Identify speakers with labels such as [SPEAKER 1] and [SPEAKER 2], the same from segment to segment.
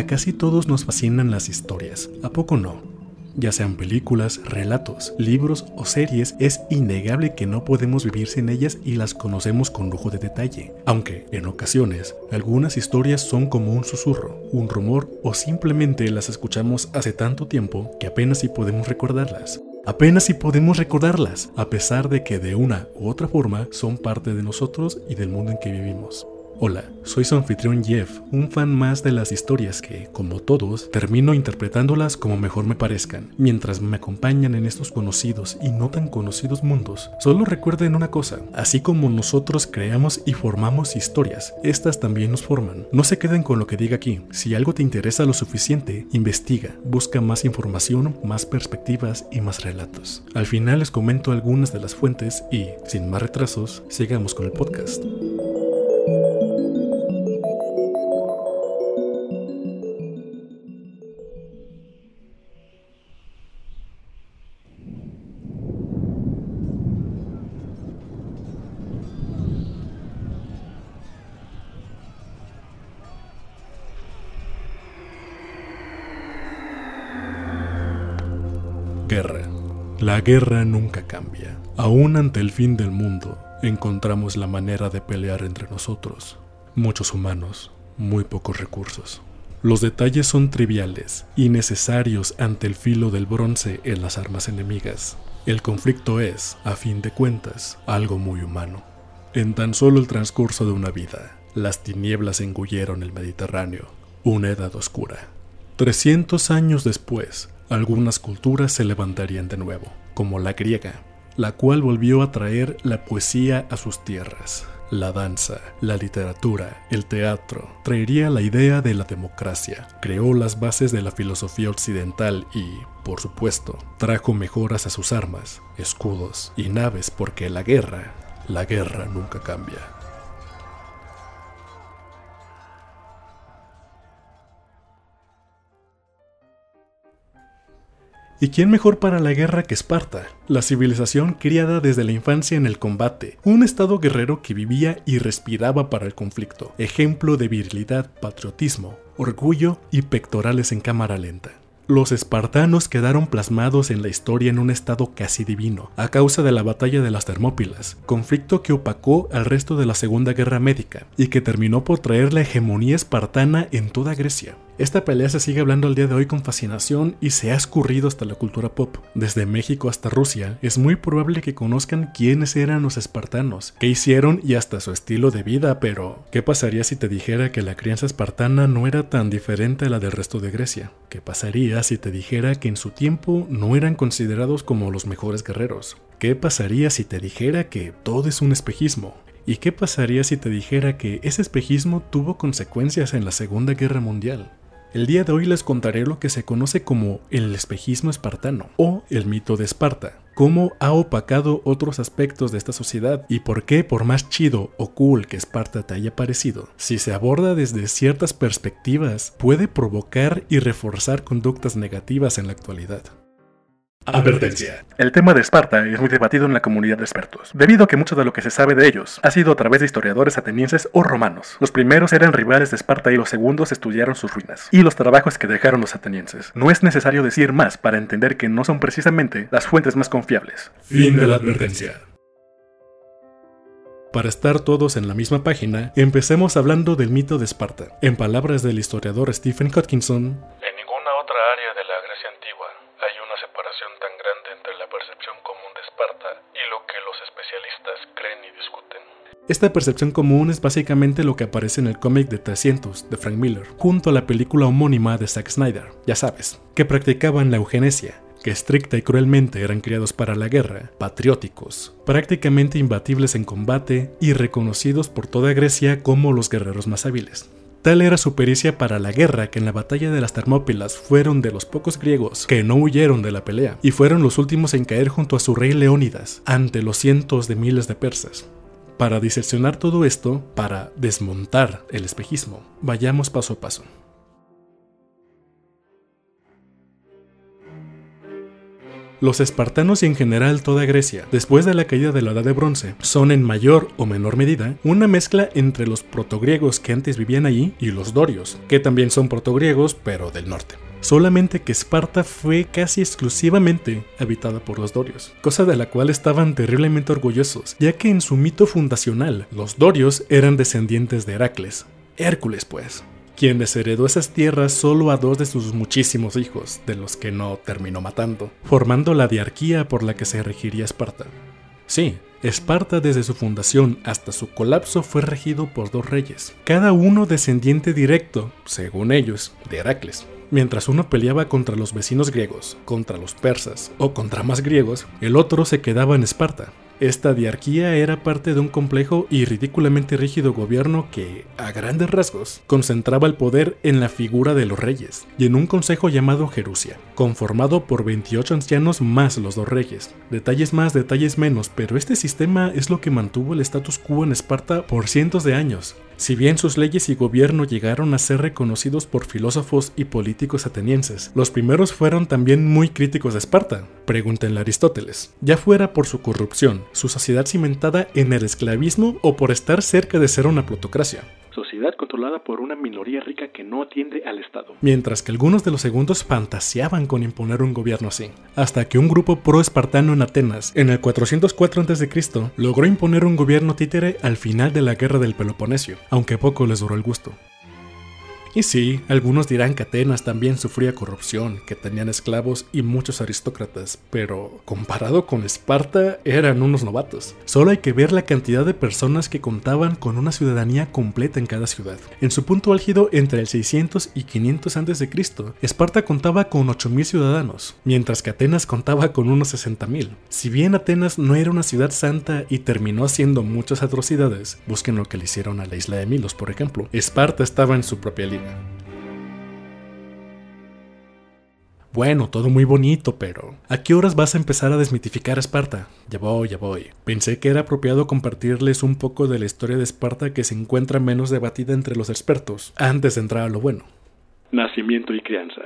[SPEAKER 1] a casi todos nos fascinan las historias, ¿a poco no? Ya sean películas, relatos, libros o series, es innegable que no podemos vivir sin ellas y las conocemos con lujo de detalle. Aunque, en ocasiones, algunas historias son como un susurro, un rumor o simplemente las escuchamos hace tanto tiempo que apenas si podemos recordarlas. Apenas si podemos recordarlas, a pesar de que de una u otra forma son parte de nosotros y del mundo en que vivimos. Hola, soy su anfitrión Jeff, un fan más de las historias que, como todos, termino interpretándolas como mejor me parezcan. Mientras me acompañan en estos conocidos y no tan conocidos mundos, solo recuerden una cosa, así como nosotros creamos y formamos historias, estas también nos forman. No se queden con lo que diga aquí, si algo te interesa lo suficiente, investiga, busca más información, más perspectivas y más relatos. Al final les comento algunas de las fuentes y, sin más retrasos, sigamos con el podcast. La guerra nunca cambia. Aún ante el fin del mundo, encontramos la manera de pelear entre nosotros. Muchos humanos, muy pocos recursos. Los detalles son triviales y necesarios ante el filo del bronce en las armas enemigas. El conflicto es, a fin de cuentas, algo muy humano. En tan solo el transcurso de una vida, las tinieblas engulleron el Mediterráneo, una edad oscura. 300 años después, algunas culturas se levantarían de nuevo, como la griega, la cual volvió a traer la poesía a sus tierras. La danza, la literatura, el teatro traería la idea de la democracia, creó las bases de la filosofía occidental y, por supuesto, trajo mejoras a sus armas, escudos y naves porque la guerra, la guerra nunca cambia. ¿Y quién mejor para la guerra que Esparta? La civilización criada desde la infancia en el combate, un estado guerrero que vivía y respiraba para el conflicto, ejemplo de virilidad, patriotismo, orgullo y pectorales en cámara lenta. Los espartanos quedaron plasmados en la historia en un estado casi divino, a causa de la batalla de las Termópilas, conflicto que opacó al resto de la Segunda Guerra Médica y que terminó por traer la hegemonía espartana en toda Grecia. Esta pelea se sigue hablando al día de hoy con fascinación y se ha escurrido hasta la cultura pop. Desde México hasta Rusia, es muy probable que conozcan quiénes eran los espartanos, qué hicieron y hasta su estilo de vida, pero ¿qué pasaría si te dijera que la crianza espartana no era tan diferente a la del resto de Grecia? ¿Qué pasaría si te dijera que en su tiempo no eran considerados como los mejores guerreros? ¿Qué pasaría si te dijera que todo es un espejismo? ¿Y qué pasaría si te dijera que ese espejismo tuvo consecuencias en la Segunda Guerra Mundial? El día de hoy les contaré lo que se conoce como el espejismo espartano o el mito de Esparta, cómo ha opacado otros aspectos de esta sociedad y por qué por más chido o cool que Esparta te haya parecido, si se aborda desde ciertas perspectivas puede provocar y reforzar conductas negativas en la actualidad.
[SPEAKER 2] Advertencia. El tema de Esparta es muy debatido en la comunidad de expertos, debido a que mucho de lo que se sabe de ellos ha sido a través de historiadores atenienses o romanos. Los primeros eran rivales de Esparta y los segundos estudiaron sus ruinas y los trabajos que dejaron los atenienses. No es necesario decir más para entender que no son precisamente las fuentes más confiables.
[SPEAKER 1] Fin de la advertencia. Para estar todos en la misma página, empecemos hablando del mito de Esparta. En palabras del historiador Stephen Hodgkinson,
[SPEAKER 3] En ninguna otra área de la Grecia antigua separación tan grande entre la percepción común de Esparta y lo que los especialistas creen y discuten.
[SPEAKER 1] Esta percepción común es básicamente lo que aparece en el cómic de 300 de Frank Miller, junto a la película homónima de Zack Snyder, ya sabes, que practicaban la eugenesia, que estricta y cruelmente eran criados para la guerra, patrióticos, prácticamente imbatibles en combate y reconocidos por toda Grecia como los guerreros más hábiles. Tal era su pericia para la guerra que en la batalla de las Termópilas fueron de los pocos griegos que no huyeron de la pelea y fueron los últimos en caer junto a su rey Leónidas ante los cientos de miles de persas. Para diseccionar todo esto, para desmontar el espejismo, vayamos paso a paso. Los espartanos y en general toda Grecia, después de la caída de la Edad de Bronce, son en mayor o menor medida una mezcla entre los protogriegos que antes vivían allí y los dorios, que también son protogriegos pero del norte. Solamente que Esparta fue casi exclusivamente habitada por los dorios, cosa de la cual estaban terriblemente orgullosos, ya que en su mito fundacional los dorios eran descendientes de Heracles, Hércules pues, quien desheredó esas tierras solo a dos de sus muchísimos hijos, de los que no terminó matando, formando la diarquía por la que se regiría Esparta. Sí, Esparta desde su fundación hasta su colapso fue regido por dos reyes, cada uno descendiente directo, según ellos, de Heracles. Mientras uno peleaba contra los vecinos griegos, contra los persas o contra más griegos, el otro se quedaba en Esparta, esta diarquía era parte de un complejo y ridículamente rígido gobierno que, a grandes rasgos, concentraba el poder en la figura de los reyes y en un consejo llamado Jerusia, conformado por 28 ancianos más los dos reyes. Detalles más, detalles menos, pero este sistema es lo que mantuvo el status quo en Esparta por cientos de años, si bien sus leyes y gobierno llegaron a ser reconocidos por filósofos y políticos atenienses, los primeros fueron también muy críticos de Esparta, pregúntenle a Aristóteles, ya fuera por su corrupción, su sociedad cimentada en el esclavismo o por estar cerca de ser una plutocracia
[SPEAKER 2] sociedad controlada por una minoría rica que no atiende al Estado.
[SPEAKER 1] Mientras que algunos de los segundos fantaseaban con imponer un gobierno así, hasta que un grupo pro-espartano en Atenas, en el 404 a.C., logró imponer un gobierno títere al final de la guerra del Peloponesio, aunque poco les duró el gusto. Y sí, algunos dirán que Atenas también sufría corrupción, que tenían esclavos y muchos aristócratas, pero comparado con Esparta eran unos novatos. Solo hay que ver la cantidad de personas que contaban con una ciudadanía completa en cada ciudad. En su punto álgido entre el 600 y 500 a.C., Esparta contaba con 8.000 ciudadanos, mientras que Atenas contaba con unos 60.000. Si bien Atenas no era una ciudad santa y terminó haciendo muchas atrocidades, busquen lo que le hicieron a la isla de Milos, por ejemplo, Esparta estaba en su propia bueno, todo muy bonito, pero ¿a qué horas vas a empezar a desmitificar a Esparta? Ya voy, ya voy. Pensé que era apropiado compartirles un poco de la historia de Esparta que se encuentra menos debatida entre los expertos, antes de entrar a lo bueno.
[SPEAKER 2] Nacimiento y crianza.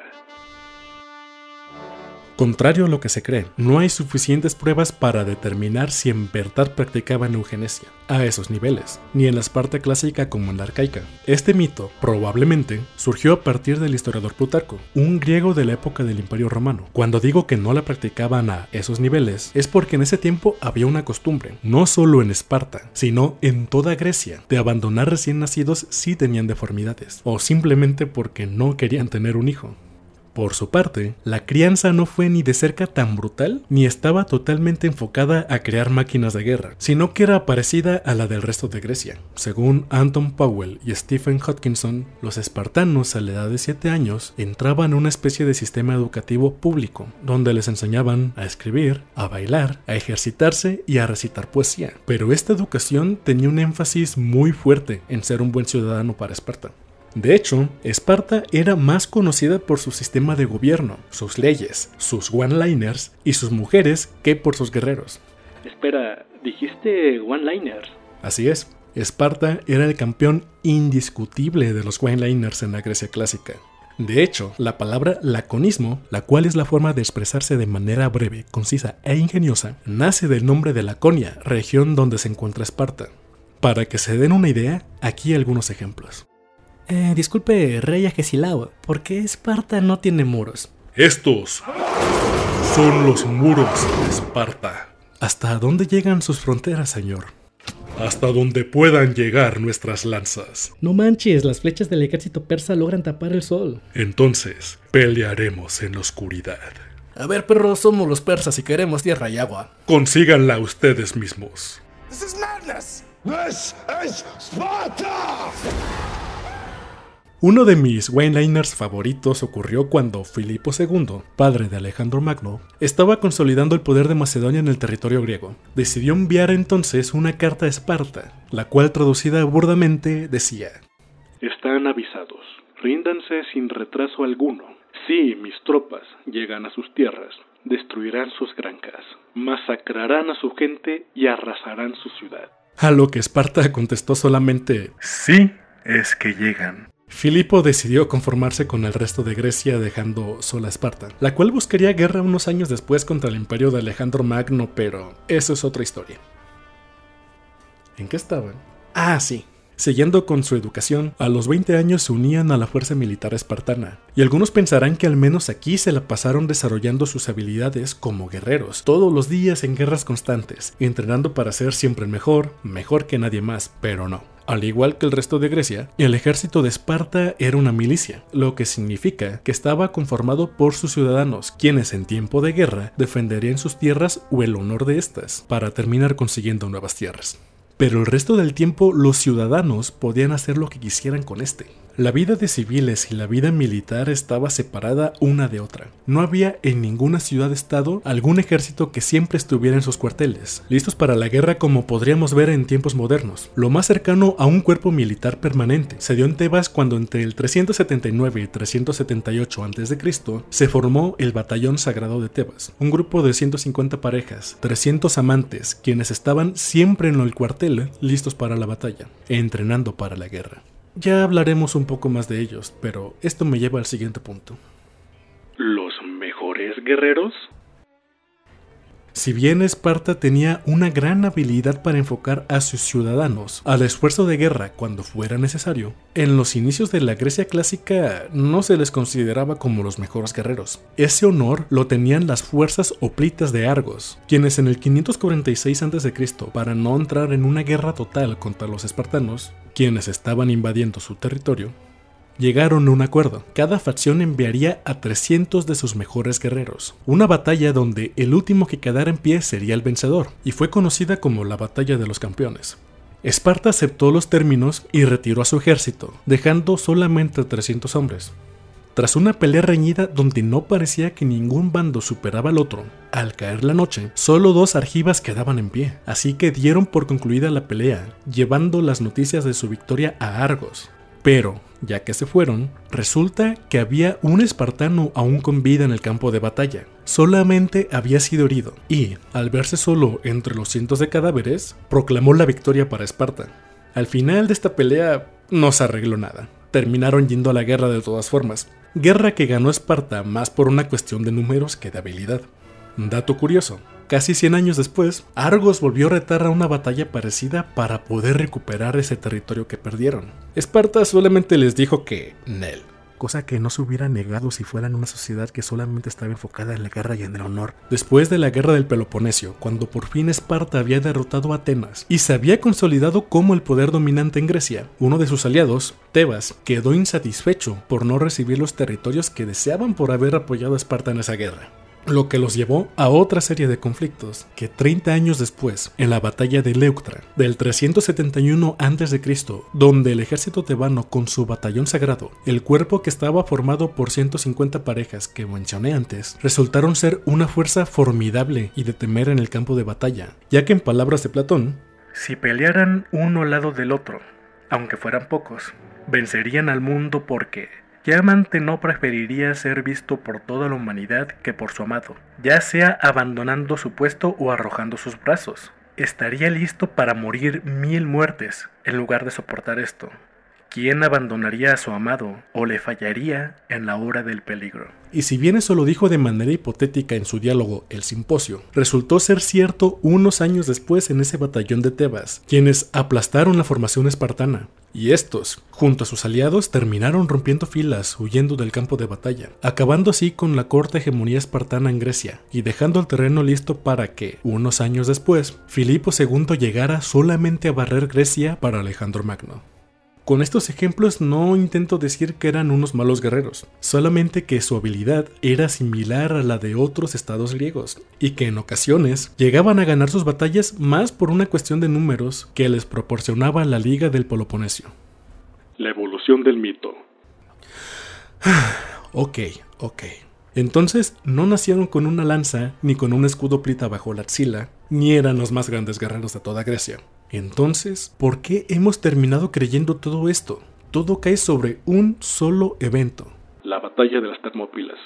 [SPEAKER 1] Contrario a lo que se cree, no hay suficientes pruebas para determinar si en verdad practicaban eugenesia a esos niveles, ni en la Esparta clásica como en la arcaica. Este mito, probablemente, surgió a partir del historiador Plutarco, un griego de la época del Imperio Romano. Cuando digo que no la practicaban a esos niveles, es porque en ese tiempo había una costumbre, no solo en Esparta, sino en toda Grecia, de abandonar recién nacidos si tenían deformidades, o simplemente porque no querían tener un hijo. Por su parte, la crianza no fue ni de cerca tan brutal, ni estaba totalmente enfocada a crear máquinas de guerra, sino que era parecida a la del resto de Grecia. Según Anton Powell y Stephen Hodgkinson, los espartanos a la edad de 7 años entraban en una especie de sistema educativo público, donde les enseñaban a escribir, a bailar, a ejercitarse y a recitar poesía. Pero esta educación tenía un énfasis muy fuerte en ser un buen ciudadano para Esparta. De hecho, Esparta era más conocida por su sistema de gobierno, sus leyes, sus one-liners y sus mujeres que por sus guerreros.
[SPEAKER 2] Espera, ¿dijiste one-liners?
[SPEAKER 1] Así es, Esparta era el campeón indiscutible de los one-liners en la Grecia clásica. De hecho, la palabra laconismo, la cual es la forma de expresarse de manera breve, concisa e ingeniosa, nace del nombre de Laconia, región donde se encuentra Esparta. Para que se den una idea, aquí algunos ejemplos. Eh, disculpe, rey Agesilao, ¿por qué Esparta no tiene muros?
[SPEAKER 3] Estos son los muros de Esparta.
[SPEAKER 1] ¿Hasta dónde llegan sus fronteras, señor?
[SPEAKER 3] Hasta donde puedan llegar nuestras lanzas.
[SPEAKER 1] No manches, las flechas del ejército persa logran tapar el sol.
[SPEAKER 3] Entonces, pelearemos en la oscuridad.
[SPEAKER 1] A ver, perros, somos los persas y queremos tierra y agua.
[SPEAKER 3] Consíganla ustedes mismos.
[SPEAKER 4] This is madness. This is Sparta.
[SPEAKER 1] Uno de mis Wayneliners favoritos ocurrió cuando Filipo II, padre de Alejandro Magno, estaba consolidando el poder de Macedonia en el territorio griego. Decidió enviar entonces una carta a Esparta, la cual traducida burdamente decía:
[SPEAKER 2] Están avisados, ríndanse sin retraso alguno. Si mis tropas llegan a sus tierras, destruirán sus granjas, masacrarán a su gente y arrasarán su ciudad.
[SPEAKER 1] A lo que Esparta contestó solamente:
[SPEAKER 3] Sí, es que llegan.
[SPEAKER 1] Filipo decidió conformarse con el resto de Grecia dejando sola Esparta, la cual buscaría guerra unos años después contra el imperio de Alejandro Magno, pero eso es otra historia. ¿En qué estaban? Ah, sí. Siguiendo con su educación, a los 20 años se unían a la fuerza militar espartana, y algunos pensarán que al menos aquí se la pasaron desarrollando sus habilidades como guerreros, todos los días en guerras constantes, entrenando para ser siempre mejor, mejor que nadie más, pero no. Al igual que el resto de Grecia, el ejército de Esparta era una milicia, lo que significa que estaba conformado por sus ciudadanos, quienes en tiempo de guerra defenderían sus tierras o el honor de estas, para terminar consiguiendo nuevas tierras pero el resto del tiempo los ciudadanos podían hacer lo que quisieran con este. La vida de civiles y la vida militar estaba separada una de otra. No había en ninguna ciudad-estado algún ejército que siempre estuviera en sus cuarteles, listos para la guerra como podríamos ver en tiempos modernos. Lo más cercano a un cuerpo militar permanente se dio en Tebas cuando entre el 379 y 378 a.C. se formó el Batallón Sagrado de Tebas, un grupo de 150 parejas, 300 amantes, quienes estaban siempre en el cuartel listos para la batalla, entrenando para la guerra. Ya hablaremos un poco más de ellos, pero esto me lleva al siguiente punto.
[SPEAKER 3] ¿Los mejores guerreros?
[SPEAKER 1] Si bien Esparta tenía una gran habilidad para enfocar a sus ciudadanos al esfuerzo de guerra cuando fuera necesario, en los inicios de la Grecia clásica no se les consideraba como los mejores guerreros. Ese honor lo tenían las fuerzas oplitas de Argos, quienes en el 546 a.C., para no entrar en una guerra total contra los espartanos, quienes estaban invadiendo su territorio, llegaron a un acuerdo. Cada facción enviaría a 300 de sus mejores guerreros. Una batalla donde el último que quedara en pie sería el vencedor, y fue conocida como la Batalla de los Campeones. Esparta aceptó los términos y retiró a su ejército, dejando solamente 300 hombres. Tras una pelea reñida donde no parecía que ningún bando superaba al otro, al caer la noche, solo dos argivas quedaban en pie, así que dieron por concluida la pelea, llevando las noticias de su victoria a Argos. Pero, ya que se fueron, resulta que había un espartano aún con vida en el campo de batalla. Solamente había sido herido y, al verse solo entre los cientos de cadáveres, proclamó la victoria para Esparta. Al final de esta pelea no se arregló nada. Terminaron yendo a la guerra de todas formas. Guerra que ganó Esparta más por una cuestión de números que de habilidad. Dato curioso, Casi 100 años después, Argos volvió a retar a una batalla parecida para poder recuperar ese territorio que perdieron. Esparta solamente les dijo que Nel, cosa que no se hubiera negado si fueran una sociedad que solamente estaba enfocada en la guerra y en el honor. Después de la guerra del Peloponesio, cuando por fin Esparta había derrotado a Atenas y se había consolidado como el poder dominante en Grecia, uno de sus aliados, Tebas, quedó insatisfecho por no recibir los territorios que deseaban por haber apoyado a Esparta en esa guerra lo que los llevó a otra serie de conflictos que 30 años después, en la batalla de Leuctra del 371 a.C., donde el ejército tebano con su batallón sagrado, el cuerpo que estaba formado por 150 parejas que mencioné antes, resultaron ser una fuerza formidable y de temer en el campo de batalla, ya que en palabras de Platón,
[SPEAKER 2] si pelearan uno al lado del otro, aunque fueran pocos, vencerían al mundo porque ¿Qué amante no preferiría ser visto por toda la humanidad que por su amado, ya sea abandonando su puesto o arrojando sus brazos? Estaría listo para morir mil muertes en lugar de soportar esto. ¿Quién abandonaría a su amado o le fallaría en la hora del peligro?
[SPEAKER 1] Y si bien eso lo dijo de manera hipotética en su diálogo El Simposio, resultó ser cierto unos años después en ese batallón de Tebas, quienes aplastaron la formación espartana. Y estos, junto a sus aliados, terminaron rompiendo filas, huyendo del campo de batalla, acabando así con la corta hegemonía espartana en Grecia, y dejando el terreno listo para que, unos años después, Filipo II llegara solamente a barrer Grecia para Alejandro Magno. Con estos ejemplos no intento decir que eran unos malos guerreros, solamente que su habilidad era similar a la de otros estados griegos, y que en ocasiones llegaban a ganar sus batallas más por una cuestión de números que les proporcionaba la Liga del Peloponesio.
[SPEAKER 3] La evolución del mito.
[SPEAKER 1] ok, ok. Entonces no nacieron con una lanza ni con un escudo plita bajo la axila, ni eran los más grandes guerreros de toda Grecia. Entonces, ¿por qué hemos terminado creyendo todo esto? Todo cae sobre un solo evento.
[SPEAKER 3] La batalla de las Termópilas.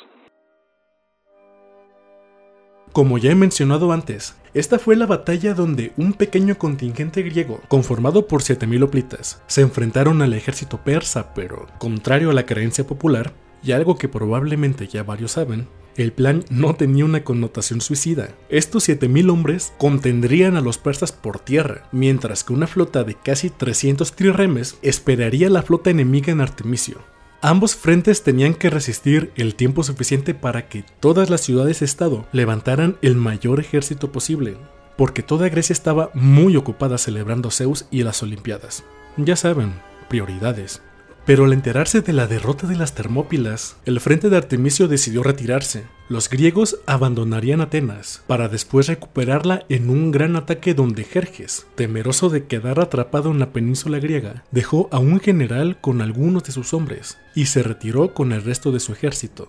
[SPEAKER 1] Como ya he mencionado antes, esta fue la batalla donde un pequeño contingente griego, conformado por 7.000 hoplitas, se enfrentaron al ejército persa, pero, contrario a la creencia popular, y algo que probablemente ya varios saben, el plan no tenía una connotación suicida. Estos 7.000 hombres contendrían a los persas por tierra, mientras que una flota de casi 300 trirremes esperaría la flota enemiga en Artemisio. Ambos frentes tenían que resistir el tiempo suficiente para que todas las ciudades-estado levantaran el mayor ejército posible, porque toda Grecia estaba muy ocupada celebrando Zeus y las Olimpiadas. Ya saben, prioridades. Pero al enterarse de la derrota de las Termópilas, el frente de Artemisio decidió retirarse. Los griegos abandonarían Atenas, para después recuperarla en un gran ataque donde Jerjes, temeroso de quedar atrapado en la península griega, dejó a un general con algunos de sus hombres y se retiró con el resto de su ejército.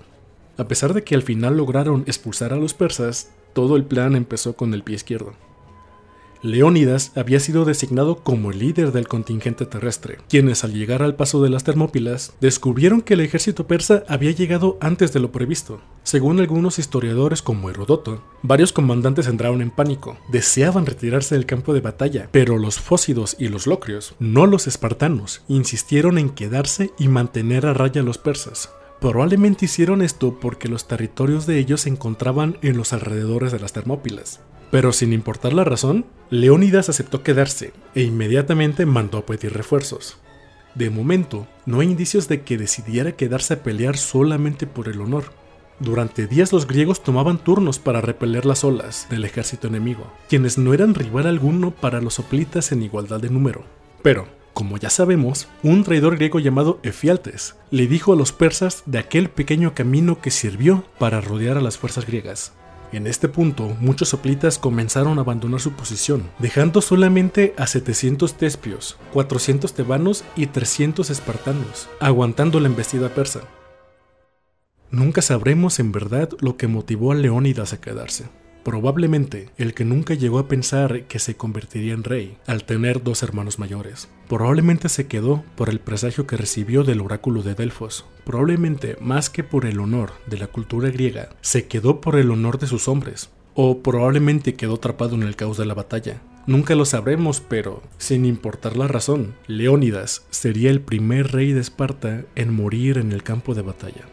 [SPEAKER 1] A pesar de que al final lograron expulsar a los persas, todo el plan empezó con el pie izquierdo. Leónidas había sido designado como el líder del contingente terrestre, quienes al llegar al paso de las Termópilas descubrieron que el ejército persa había llegado antes de lo previsto. Según algunos historiadores como Herodoto, varios comandantes entraron en pánico, deseaban retirarse del campo de batalla, pero los fósidos y los locrios, no los espartanos, insistieron en quedarse y mantener a raya a los persas. Probablemente hicieron esto porque los territorios de ellos se encontraban en los alrededores de las Termópilas. Pero sin importar la razón, Leónidas aceptó quedarse e inmediatamente mandó a pedir refuerzos. De momento, no hay indicios de que decidiera quedarse a pelear solamente por el honor. Durante días los griegos tomaban turnos para repeler las olas del ejército enemigo, quienes no eran rival alguno para los hoplitas en igualdad de número. Pero, como ya sabemos, un traidor griego llamado Efialtes le dijo a los persas de aquel pequeño camino que sirvió para rodear a las fuerzas griegas. En este punto, muchos soplitas comenzaron a abandonar su posición, dejando solamente a 700 tespios, 400 tebanos y 300 espartanos, aguantando la embestida persa. Nunca sabremos en verdad lo que motivó a Leónidas a quedarse. Probablemente el que nunca llegó a pensar que se convertiría en rey al tener dos hermanos mayores. Probablemente se quedó por el presagio que recibió del oráculo de Delfos. Probablemente más que por el honor de la cultura griega, se quedó por el honor de sus hombres. O probablemente quedó atrapado en el caos de la batalla. Nunca lo sabremos, pero, sin importar la razón, Leónidas sería el primer rey de Esparta en morir en el campo de batalla.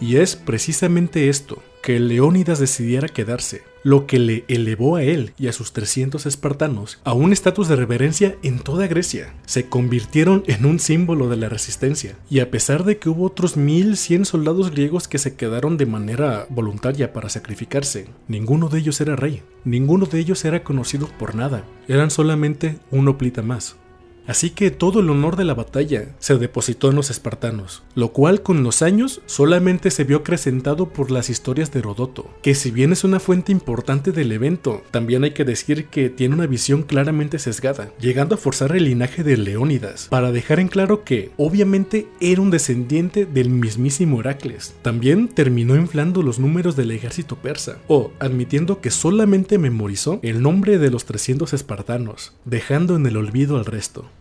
[SPEAKER 1] Y es precisamente esto que Leónidas decidiera quedarse, lo que le elevó a él y a sus 300 espartanos a un estatus de reverencia en toda Grecia. Se convirtieron en un símbolo de la resistencia, y a pesar de que hubo otros 1100 soldados griegos que se quedaron de manera voluntaria para sacrificarse, ninguno de ellos era rey, ninguno de ellos era conocido por nada, eran solamente un oplita más. Así que todo el honor de la batalla se depositó en los espartanos, lo cual con los años solamente se vio acrecentado por las historias de Herodoto, que si bien es una fuente importante del evento, también hay que decir que tiene una visión claramente sesgada, llegando a forzar el linaje de Leónidas, para dejar en claro que obviamente era un descendiente del mismísimo Heracles. También terminó inflando los números del ejército persa, o admitiendo que solamente memorizó el nombre de los 300 espartanos, dejando en el olvido al resto.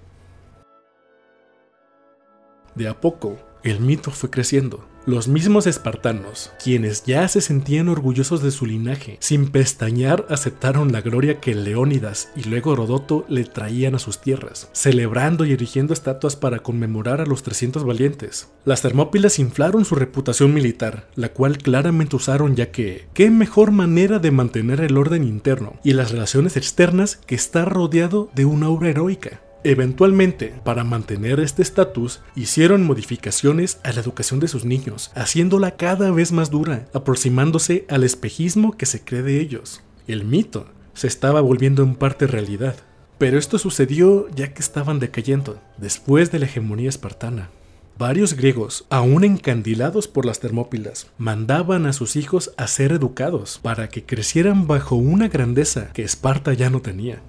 [SPEAKER 1] De a poco, el mito fue creciendo. Los mismos espartanos, quienes ya se sentían orgullosos de su linaje, sin pestañear aceptaron la gloria que Leónidas y luego Herodoto le traían a sus tierras, celebrando y erigiendo estatuas para conmemorar a los 300 valientes. Las Termópilas inflaron su reputación militar, la cual claramente usaron ya que, ¿qué mejor manera de mantener el orden interno y las relaciones externas que estar rodeado de una obra heroica? Eventualmente, para mantener este estatus, hicieron modificaciones a la educación de sus niños, haciéndola cada vez más dura, aproximándose al espejismo que se cree de ellos. El mito se estaba volviendo en parte realidad. Pero esto sucedió ya que estaban decayendo, después de la hegemonía espartana. Varios griegos, aún encandilados por las Termópilas, mandaban a sus hijos a ser educados para que crecieran bajo una grandeza que Esparta ya no tenía.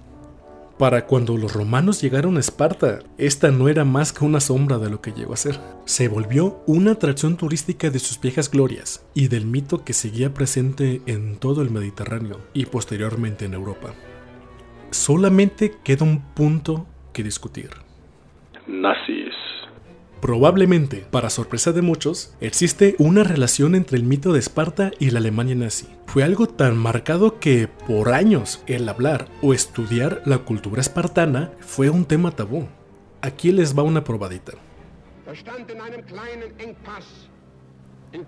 [SPEAKER 1] Para cuando los romanos llegaron a Esparta, esta no era más que una sombra de lo que llegó a ser. Se volvió una atracción turística de sus viejas glorias y del mito que seguía presente en todo el Mediterráneo y posteriormente en Europa. Solamente queda un punto que discutir.
[SPEAKER 3] Nazis.
[SPEAKER 1] Probablemente, para sorpresa de muchos, existe una relación entre el mito de Esparta y la Alemania nazi. Fue algo tan marcado que por años el hablar o estudiar la cultura espartana fue un tema tabú. Aquí les va una probadita.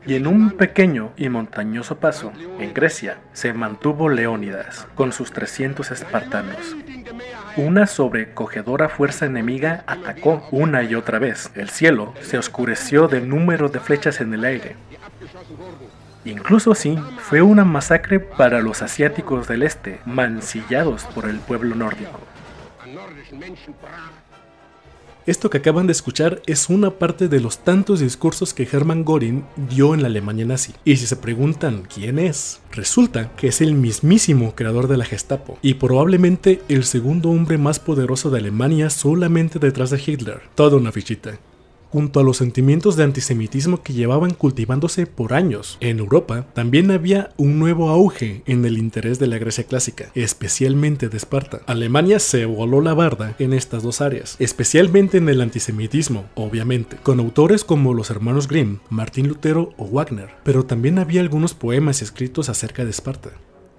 [SPEAKER 2] Y en un pequeño y montañoso paso, en Grecia, se mantuvo Leónidas, con sus 300 espartanos. Una sobrecogedora fuerza enemiga atacó una y otra vez. El cielo se oscureció del número de flechas en el aire. Incluso así, fue una masacre para los asiáticos del este, mancillados por el pueblo nórdico.
[SPEAKER 1] Esto que acaban de escuchar es una parte de los tantos discursos que Hermann Göring dio en la Alemania nazi. Y si se preguntan quién es, resulta que es el mismísimo creador de la Gestapo y probablemente el segundo hombre más poderoso de Alemania solamente detrás de Hitler. Toda una fichita junto a los sentimientos de antisemitismo que llevaban cultivándose por años. En Europa también había un nuevo auge en el interés de la Grecia clásica, especialmente de Esparta. Alemania se voló la barda en estas dos áreas, especialmente en el antisemitismo, obviamente, con autores como los hermanos Grimm, Martín Lutero o Wagner, pero también había algunos poemas escritos acerca de Esparta.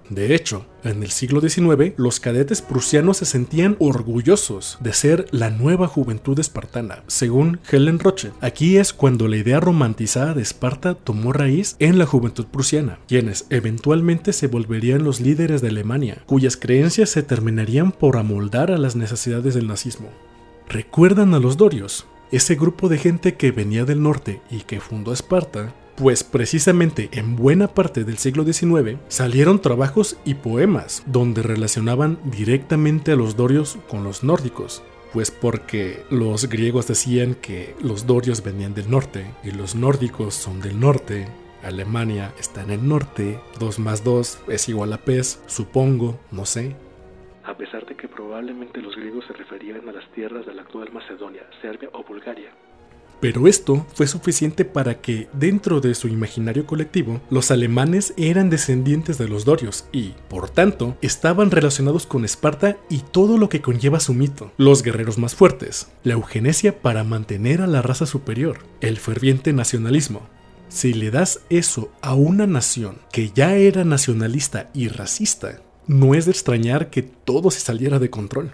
[SPEAKER 1] De hecho, en el siglo XIX, los cadetes prusianos se sentían orgullosos de ser la nueva juventud espartana, según Helen Roche. Aquí es cuando la idea romantizada de Esparta tomó raíz en la juventud prusiana, quienes eventualmente se volverían los líderes de Alemania, cuyas creencias se terminarían por amoldar a las necesidades del nazismo. ¿Recuerdan a los dorios? Ese grupo de gente que venía del norte y que fundó Esparta pues precisamente en buena parte del siglo XIX salieron trabajos y poemas donde relacionaban directamente a los dorios con los nórdicos, pues porque los griegos decían que los dorios venían del norte y los nórdicos son del norte, Alemania está en el norte, 2 más 2 es igual a pez, supongo, no sé.
[SPEAKER 2] A pesar de que probablemente los griegos se referían a las tierras de la actual Macedonia, Serbia o Bulgaria,
[SPEAKER 1] pero esto fue suficiente para que, dentro de su imaginario colectivo, los alemanes eran descendientes de los dorios y, por tanto, estaban relacionados con Esparta y todo lo que conlleva su mito. Los guerreros más fuertes, la eugenesia para mantener a la raza superior, el ferviente nacionalismo. Si le das eso a una nación que ya era nacionalista y racista, no es de extrañar que todo se saliera de control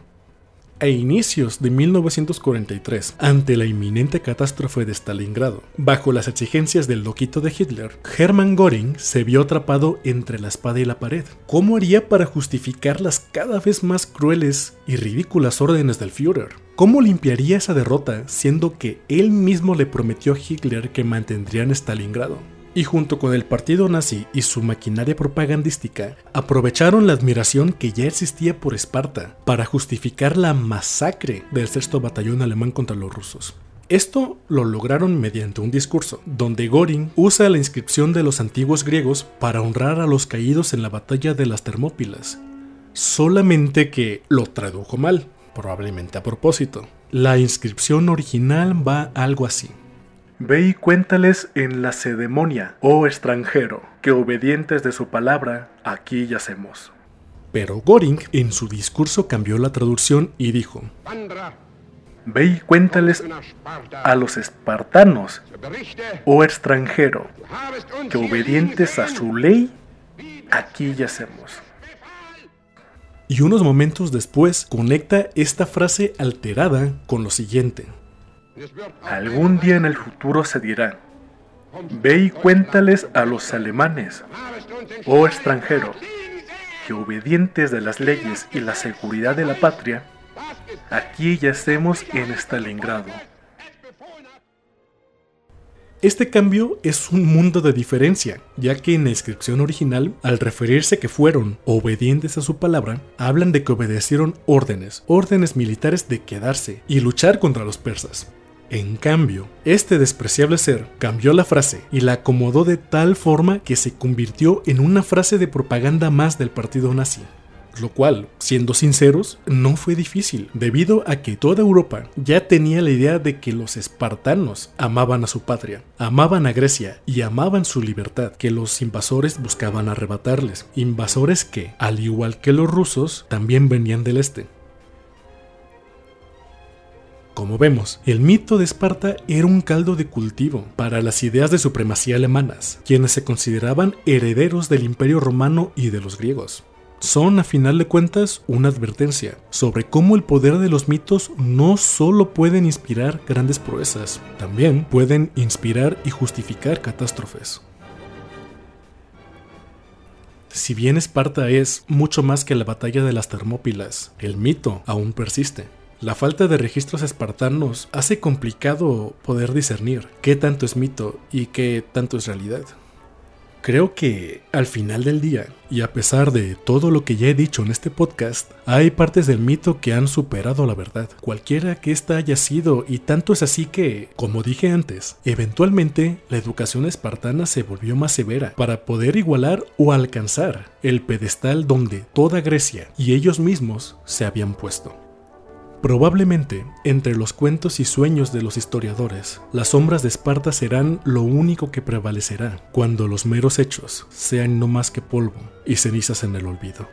[SPEAKER 1] a inicios de 1943, ante la inminente catástrofe de Stalingrado, bajo las exigencias del loquito de Hitler, Hermann Göring se vio atrapado entre la espada y la pared. ¿Cómo haría para justificar las cada vez más crueles y ridículas órdenes del Führer? ¿Cómo limpiaría esa derrota siendo que él mismo le prometió a Hitler que mantendrían Stalingrado? Y junto con el partido nazi y su maquinaria propagandística, aprovecharon la admiración que ya existía por Esparta para justificar la masacre del sexto batallón alemán contra los rusos. Esto lo lograron mediante un discurso, donde Göring usa la inscripción de los antiguos griegos para honrar a los caídos en la batalla de las Termópilas. Solamente que lo tradujo mal, probablemente a propósito. La inscripción original va algo así.
[SPEAKER 2] Ve y cuéntales en la cedemonia, oh extranjero, que obedientes de su palabra, aquí yacemos.
[SPEAKER 1] Pero Göring en su discurso cambió la traducción y dijo,
[SPEAKER 2] Ve y cuéntales a los espartanos, oh extranjero, que obedientes a su ley, aquí yacemos.
[SPEAKER 1] Y unos momentos después conecta esta frase alterada con lo siguiente.
[SPEAKER 2] Algún día en el futuro se dirá, ve y cuéntales a los alemanes, oh extranjero, que obedientes de las leyes y la seguridad de la patria, aquí yacemos en Stalingrado.
[SPEAKER 1] Este cambio es un mundo de diferencia, ya que en la inscripción original, al referirse que fueron obedientes a su palabra, hablan de que obedecieron órdenes, órdenes militares de quedarse y luchar contra los persas. En cambio, este despreciable ser cambió la frase y la acomodó de tal forma que se convirtió en una frase de propaganda más del partido nazi. Lo cual, siendo sinceros, no fue difícil, debido a que toda Europa ya tenía la idea de que los espartanos amaban a su patria, amaban a Grecia y amaban su libertad, que los invasores buscaban arrebatarles, invasores que, al igual que los rusos, también venían del este. Como vemos, el mito de Esparta era un caldo de cultivo para las ideas de supremacía alemanas, quienes se consideraban herederos del imperio romano y de los griegos. Son, a final de cuentas, una advertencia sobre cómo el poder de los mitos no solo pueden inspirar grandes proezas, también pueden inspirar y justificar catástrofes. Si bien Esparta es mucho más que la batalla de las Termópilas, el mito aún persiste. La falta de registros espartanos hace complicado poder discernir qué tanto es mito y qué tanto es realidad. Creo que al final del día, y a pesar de todo lo que ya he dicho en este podcast, hay partes del mito que han superado la verdad, cualquiera que ésta haya sido, y tanto es así que, como dije antes, eventualmente la educación espartana se volvió más severa para poder igualar o alcanzar el pedestal donde toda Grecia y ellos mismos se habían puesto. Probablemente, entre los cuentos y sueños de los historiadores, las sombras de Esparta serán lo único que prevalecerá cuando los meros hechos sean no más que polvo y cenizas en el olvido.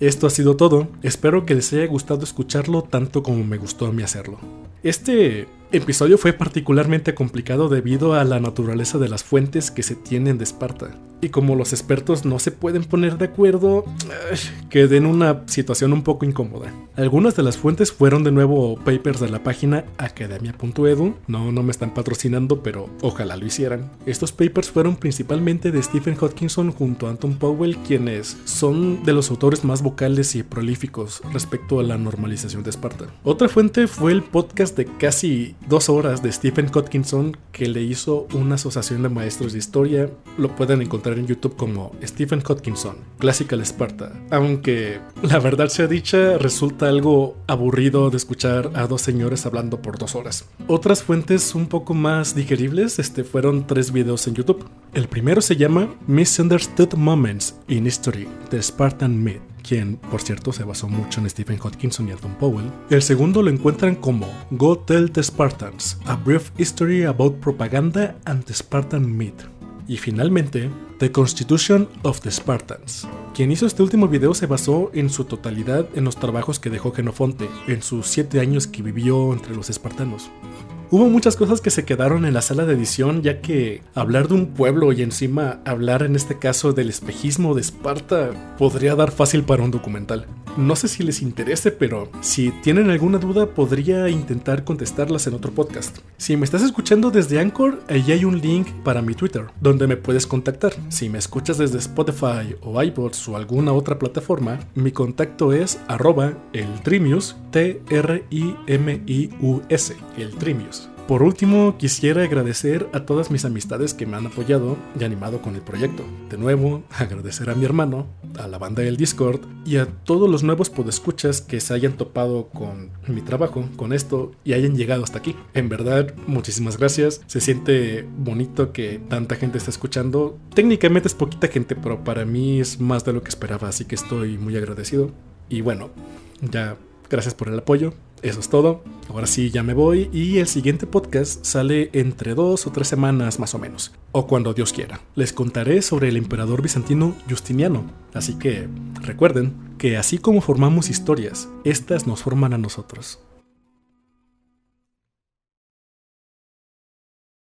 [SPEAKER 1] Esto ha sido todo, espero que les haya gustado escucharlo tanto como me gustó a mí hacerlo. Este episodio fue particularmente complicado debido a la naturaleza de las fuentes que se tienen de Esparta y como los expertos no se pueden poner de acuerdo, quedé en una situación un poco incómoda. Algunas de las fuentes fueron de nuevo papers de la página academia.edu. No, no me están patrocinando, pero ojalá lo hicieran. Estos papers fueron principalmente de Stephen Hodgkinson junto a Anton Powell, quienes son de los autores más vocales y prolíficos respecto a la normalización de Esparta. Otra fuente fue el podcast de casi dos horas de Stephen Hodgkinson que le hizo una asociación de maestros de historia. Lo pueden encontrar en YouTube como Stephen Hodgkinson, Classical Sparta. Aunque la verdad sea dicha, resulta algo aburrido de escuchar a dos señores hablando por dos horas. Otras fuentes un poco más digeribles este, fueron tres videos en YouTube. El primero se llama Misunderstood Moments in History, The Spartan Myth quien por cierto se basó mucho en Stephen Hodgkinson y Alton Powell. El segundo lo encuentran como Go Tell the Spartans, A Brief History About Propaganda and the Spartan Myth. Y finalmente, The Constitution of the Spartans. Quien hizo este último video se basó en su totalidad en los trabajos que dejó Genofonte en sus 7 años que vivió entre los espartanos. Hubo muchas cosas que se quedaron en la sala de edición, ya que hablar de un pueblo y encima hablar en este caso del espejismo de Esparta podría dar fácil para un documental. No sé si les interese, pero si tienen alguna duda podría intentar contestarlas en otro podcast. Si me estás escuchando desde Anchor, ahí hay un link para mi Twitter, donde me puedes contactar. Si me escuchas desde Spotify o iBots o alguna otra plataforma, mi contacto es arroba el Trimius, el Trimius. Por último, quisiera agradecer a todas mis amistades que me han apoyado y animado con el proyecto. De nuevo, agradecer a mi hermano, a la banda del Discord y a todos los nuevos podescuchas que se hayan topado con mi trabajo, con esto y hayan llegado hasta aquí. En verdad, muchísimas gracias. Se siente bonito que tanta gente está escuchando. Técnicamente es poquita gente, pero para mí es más de lo que esperaba, así que estoy muy agradecido. Y bueno, ya gracias por el apoyo. Eso es todo. Ahora sí, ya me voy y el siguiente podcast sale entre dos o tres semanas más o menos, o cuando Dios quiera. Les contaré sobre el emperador bizantino Justiniano, así que recuerden que así como formamos historias, estas nos forman a nosotros.